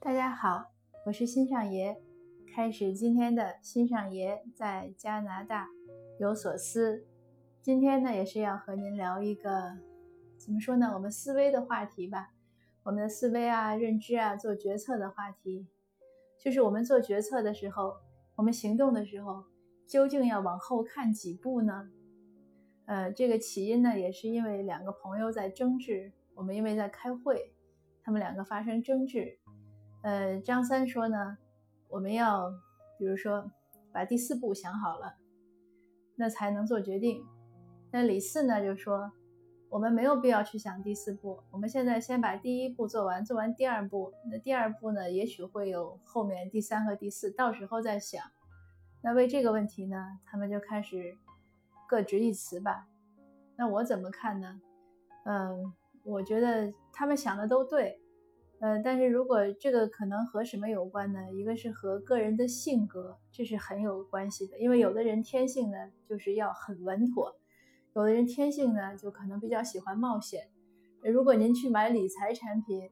大家好，我是新上爷，开始今天的新上爷在加拿大有所思。今天呢，也是要和您聊一个怎么说呢，我们思维的话题吧。我们的思维啊、认知啊、做决策的话题，就是我们做决策的时候，我们行动的时候，究竟要往后看几步呢？呃，这个起因呢，也是因为两个朋友在争执。我们因为在开会，他们两个发生争执。呃，张三说呢，我们要比如说把第四步想好了，那才能做决定。那李四呢就说，我们没有必要去想第四步，我们现在先把第一步做完，做完第二步，那第二步呢，也许会有后面第三和第四，到时候再想。那为这个问题呢，他们就开始各执一词吧。那我怎么看呢？嗯，我觉得他们想的都对，呃，但是如果这个可能和什么有关呢？一个是和个人的性格，这是很有关系的。因为有的人天性呢就是要很稳妥，有的人天性呢就可能比较喜欢冒险。如果您去买理财产品，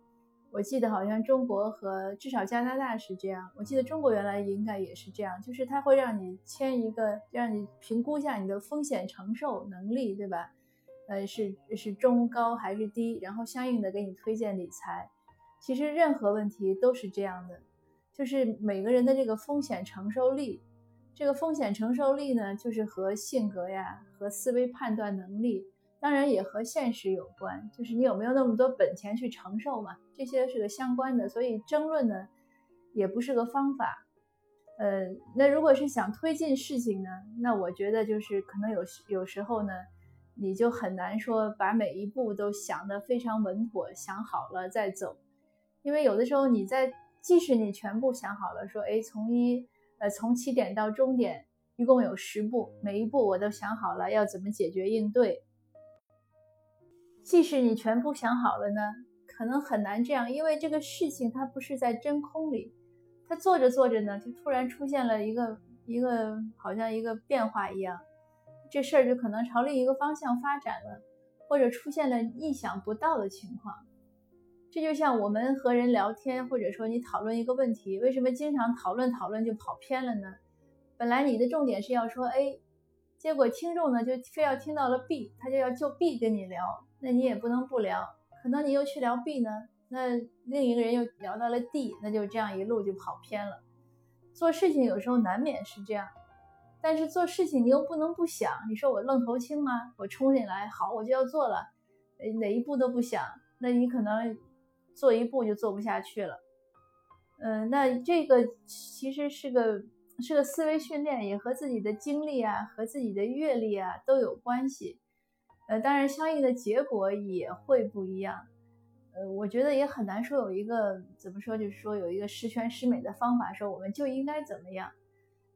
我记得好像中国和至少加拿大是这样，我记得中国原来应该也是这样，就是他会让你签一个，让你评估一下你的风险承受能力，对吧？呃，是是中高还是低，然后相应的给你推荐理财。其实任何问题都是这样的，就是每个人的这个风险承受力，这个风险承受力呢，就是和性格呀、和思维判断能力，当然也和现实有关，就是你有没有那么多本钱去承受嘛，这些是个相关的。所以争论呢，也不是个方法。呃，那如果是想推进事情呢，那我觉得就是可能有有时候呢。你就很难说把每一步都想得非常稳妥，想好了再走，因为有的时候你在即使你全部想好了，说哎从一呃从起点到终点一共有十步，每一步我都想好了要怎么解决应对，即使你全部想好了呢，可能很难这样，因为这个事情它不是在真空里，它做着做着呢，就突然出现了一个一个好像一个变化一样。这事儿就可能朝另一个方向发展了，或者出现了意想不到的情况。这就像我们和人聊天，或者说你讨论一个问题，为什么经常讨论讨论就跑偏了呢？本来你的重点是要说 A，结果听众呢就非要听到了 B，他就要就 B 跟你聊，那你也不能不聊。可能你又去聊 B 呢，那另一个人又聊到了 D，那就这样一路就跑偏了。做事情有时候难免是这样。但是做事情你又不能不想，你说我愣头青吗？我冲进来，好，我就要做了，哪一步都不想，那你可能做一步就做不下去了。嗯，那这个其实是个是个思维训练，也和自己的经历啊，和自己的阅历啊都有关系。呃，当然相应的结果也会不一样。呃，我觉得也很难说有一个怎么说，就是说有一个十全十美的方法，说我们就应该怎么样。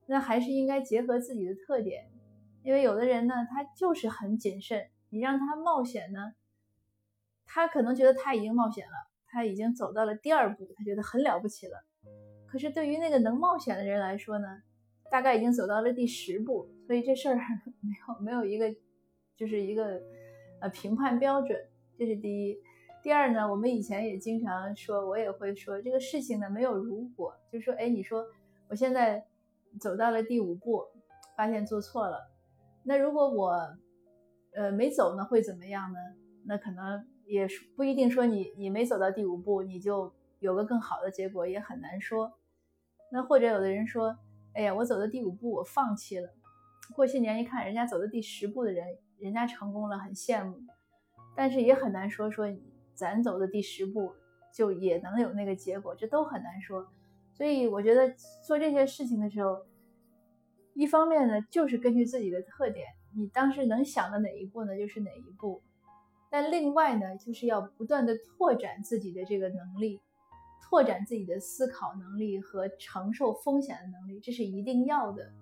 那还是应该结合自己的特点，因为有的人呢，他就是很谨慎。你让他冒险呢，他可能觉得他已经冒险了，他已经走到了第二步，他觉得很了不起了。可是对于那个能冒险的人来说呢，大概已经走到了第十步，所以这事儿 没有没有一个就是一个呃评判标准，这是第一。第二呢，我们以前也经常说，我也会说这个事情呢没有如果，就说哎，你说我现在。走到了第五步，发现做错了。那如果我，呃，没走呢，会怎么样呢？那可能也不一定说你你没走到第五步，你就有个更好的结果，也很难说。那或者有的人说，哎呀，我走到第五步，我放弃了。过些年一看，人家走到第十步的人，人家成功了，很羡慕。但是也很难说说咱走的第十步就也能有那个结果，这都很难说。所以我觉得做这些事情的时候，一方面呢，就是根据自己的特点，你当时能想的哪一步呢，就是哪一步。但另外呢，就是要不断的拓展自己的这个能力，拓展自己的思考能力和承受风险的能力，这是一定要的。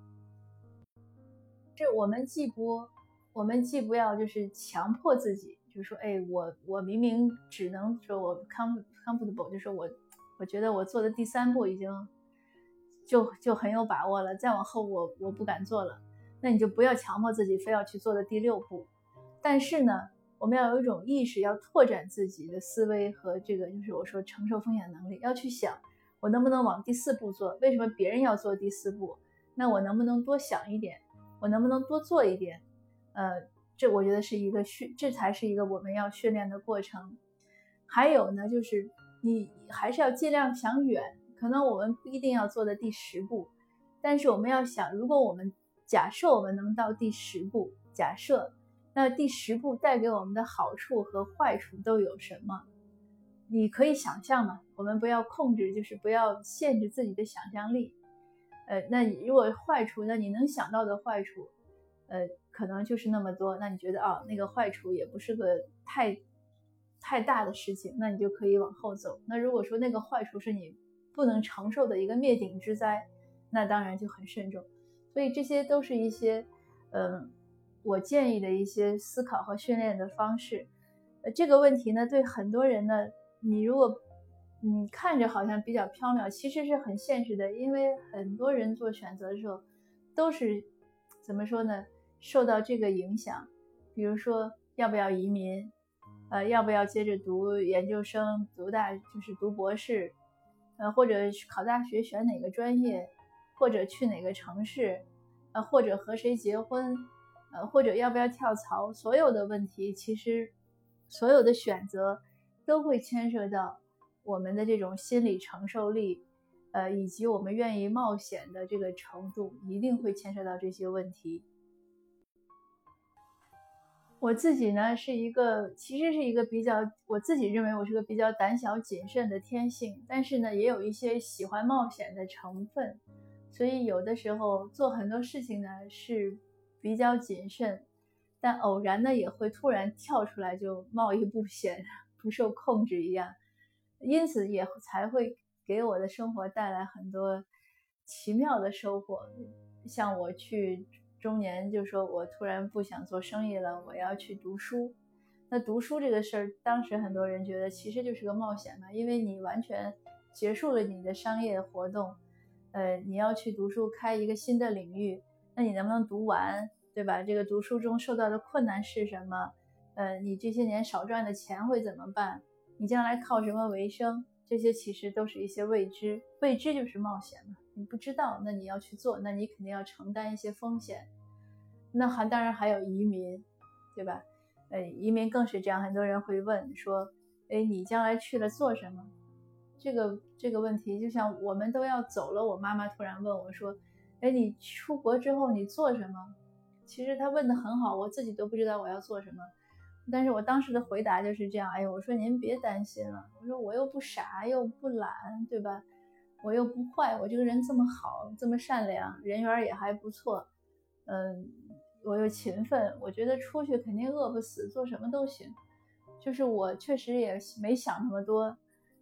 这我们既不，我们既不要就是强迫自己，就是说，哎，我我明明只能说我 com comfortable，就是我。我觉得我做的第三步已经就就很有把握了，再往后我我不敢做了。那你就不要强迫自己非要去做的第六步。但是呢，我们要有一种意识，要拓展自己的思维和这个就是我说承受风险能力，要去想我能不能往第四步做？为什么别人要做第四步？那我能不能多想一点？我能不能多做一点？呃，这我觉得是一个训，这才是一个我们要训练的过程。还有呢，就是你还是要尽量想远，可能我们不一定要做的第十步，但是我们要想，如果我们假设我们能到第十步，假设那第十步带给我们的好处和坏处都有什么？你可以想象嘛，我们不要控制，就是不要限制自己的想象力。呃，那如果坏处，那你能想到的坏处，呃，可能就是那么多。那你觉得啊，那个坏处也不是个太太大的事情，那你就可以往后走。那如果说那个坏处是你不能承受的一个灭顶之灾，那当然就很慎重。所以这些都是一些，嗯，我建议的一些思考和训练的方式。呃，这个问题呢，对很多人呢。你如果，你看着好像比较缥缈，其实是很现实的。因为很多人做选择的时候，都是怎么说呢？受到这个影响，比如说要不要移民，呃，要不要接着读研究生、读大就是读博士，呃，或者考大学选哪个专业，或者去哪个城市，呃，或者和谁结婚，呃，或者要不要跳槽，所有的问题，其实所有的选择。都会牵涉到我们的这种心理承受力，呃，以及我们愿意冒险的这个程度，一定会牵涉到这些问题。我自己呢是一个，其实是一个比较，我自己认为我是个比较胆小谨慎的天性，但是呢，也有一些喜欢冒险的成分，所以有的时候做很多事情呢是比较谨慎，但偶然呢也会突然跳出来就冒一不险。不受控制一样，因此也才会给我的生活带来很多奇妙的收获。像我去中年，就说我突然不想做生意了，我要去读书。那读书这个事儿，当时很多人觉得其实就是个冒险嘛，因为你完全结束了你的商业活动，呃，你要去读书开一个新的领域，那你能不能读完，对吧？这个读书中受到的困难是什么？呃，你这些年少赚的钱会怎么办？你将来靠什么为生？这些其实都是一些未知，未知就是冒险嘛。你不知道，那你要去做，那你肯定要承担一些风险。那还当然还有移民，对吧？呃，移民更是这样。很多人会问说，哎，你将来去了做什么？这个这个问题，就像我们都要走了，我妈妈突然问我说，哎，你出国之后你做什么？其实他问的很好，我自己都不知道我要做什么。但是我当时的回答就是这样，哎呦，我说您别担心了，我说我又不傻又不懒，对吧？我又不坏，我这个人这么好，这么善良，人缘也还不错，嗯，我又勤奋，我觉得出去肯定饿不死，做什么都行。就是我确实也没想那么多，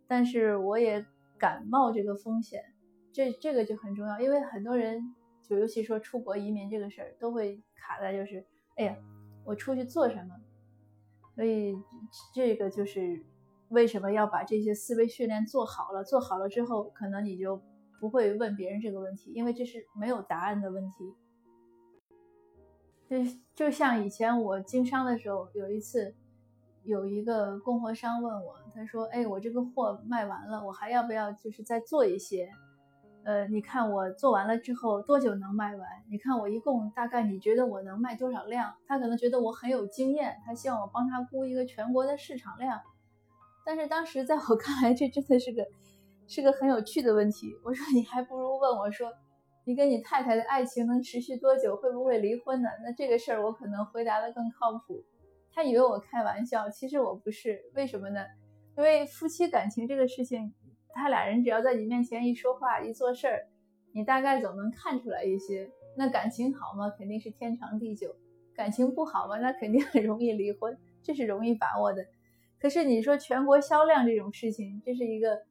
但是我也敢冒这个风险，这这个就很重要，因为很多人就尤其说出国移民这个事儿，都会卡在就是，哎呀，我出去做什么？所以，这个就是为什么要把这些思维训练做好了。做好了之后，可能你就不会问别人这个问题，因为这是没有答案的问题。就就像以前我经商的时候，有一次有一个供货商问我，他说：“哎，我这个货卖完了，我还要不要就是再做一些？”呃，你看我做完了之后多久能卖完？你看我一共大概你觉得我能卖多少量？他可能觉得我很有经验，他希望我帮他估一个全国的市场量。但是当时在我看来，这真的是个是个很有趣的问题。我说你还不如问我说，你跟你太太的爱情能持续多久？会不会离婚呢？那这个事儿我可能回答的更靠谱。他以为我开玩笑，其实我不是。为什么呢？因为夫妻感情这个事情。他俩人只要在你面前一说话一做事儿，你大概总能看出来一些。那感情好吗？肯定是天长地久；感情不好嘛？那肯定很容易离婚，这是容易把握的。可是你说全国销量这种事情，这是一个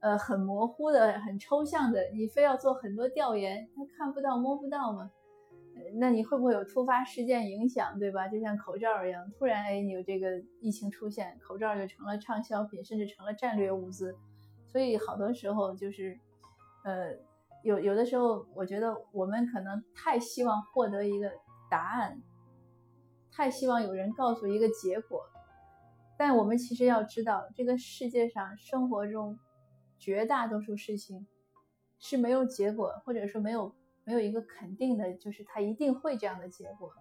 呃很模糊的、很抽象的，你非要做很多调研，他看不到摸不到嘛？那你会不会有突发事件影响，对吧？就像口罩一样，突然哎你有这个疫情出现，口罩就成了畅销品，甚至成了战略物资。所以好多时候就是，呃，有有的时候，我觉得我们可能太希望获得一个答案，太希望有人告诉一个结果，但我们其实要知道，这个世界上生活中绝大多数事情是没有结果，或者说没有没有一个肯定的，就是它一定会这样的结果。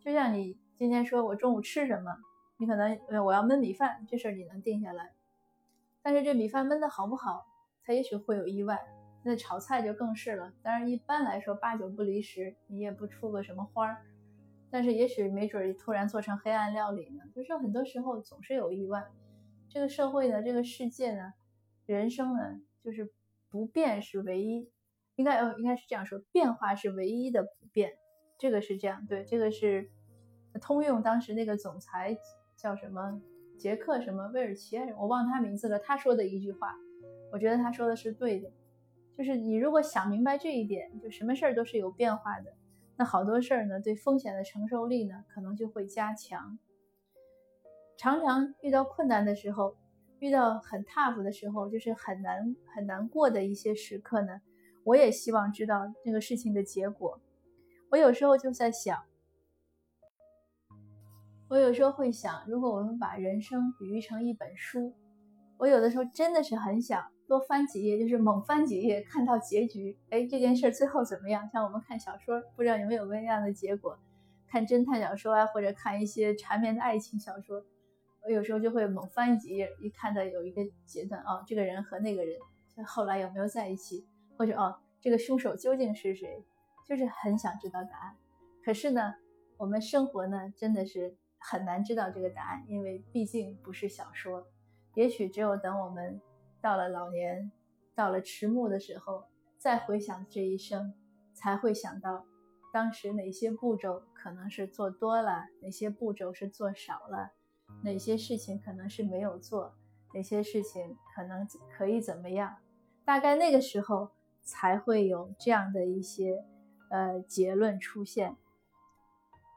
就像你今天说我中午吃什么，你可能呃我要焖米饭，这事你能定下来，但是这米饭焖的好不好，它也许会有意外。那炒菜就更是了，当然一般来说八九不离十，你也不出个什么花儿，但是也许没准突然做成黑暗料理呢。就是很多时候总是有意外。这个社会呢，这个世界呢，人生呢，就是不变是唯一，应该呃应该是这样说，变化是唯一的不变。这个是这样，对，这个是通用。当时那个总裁叫什么？杰克什么？威尔奇？我忘他名字了。他说的一句话，我觉得他说的是对的。就是你如果想明白这一点，就什么事儿都是有变化的，那好多事儿呢，对风险的承受力呢，可能就会加强。常常遇到困难的时候，遇到很 tough 的时候，就是很难很难过的一些时刻呢，我也希望知道这个事情的结果。我有时候就在想，我有时候会想，如果我们把人生比喻成一本书，我有的时候真的是很想。多翻几页，就是猛翻几页，看到结局。哎，这件事最后怎么样？像我们看小说，不知道有没有那样的结果？看侦探小说啊，或者看一些缠绵的爱情小说，我有时候就会猛翻几页，一看到有一个阶段，哦，这个人和那个人后来有没有在一起？或者哦，这个凶手究竟是谁？就是很想知道答案。可是呢，我们生活呢，真的是很难知道这个答案，因为毕竟不是小说。也许只有等我们。到了老年，到了迟暮的时候，再回想这一生，才会想到当时哪些步骤可能是做多了，哪些步骤是做少了，哪些事情可能是没有做，哪些事情可能可以怎么样。大概那个时候才会有这样的一些呃结论出现。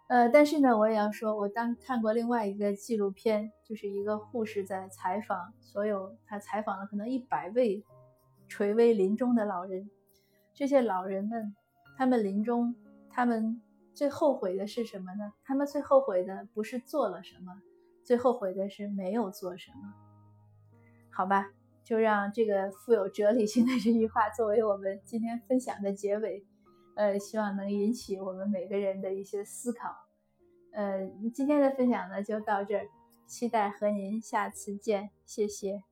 呃，但是呢，我也要说，我当看过另外一个纪录片，就是一个护士在采访所有，他采访了可能一百位垂危临终的老人，这些老人们，他们临终，他们最后悔的是什么呢？他们最后悔的不是做了什么，最后悔的是没有做什么。好吧，就让这个富有哲理性的这句话作为我们今天分享的结尾。呃，希望能引起我们每个人的一些思考。呃，今天的分享呢就到这儿，期待和您下次见，谢谢。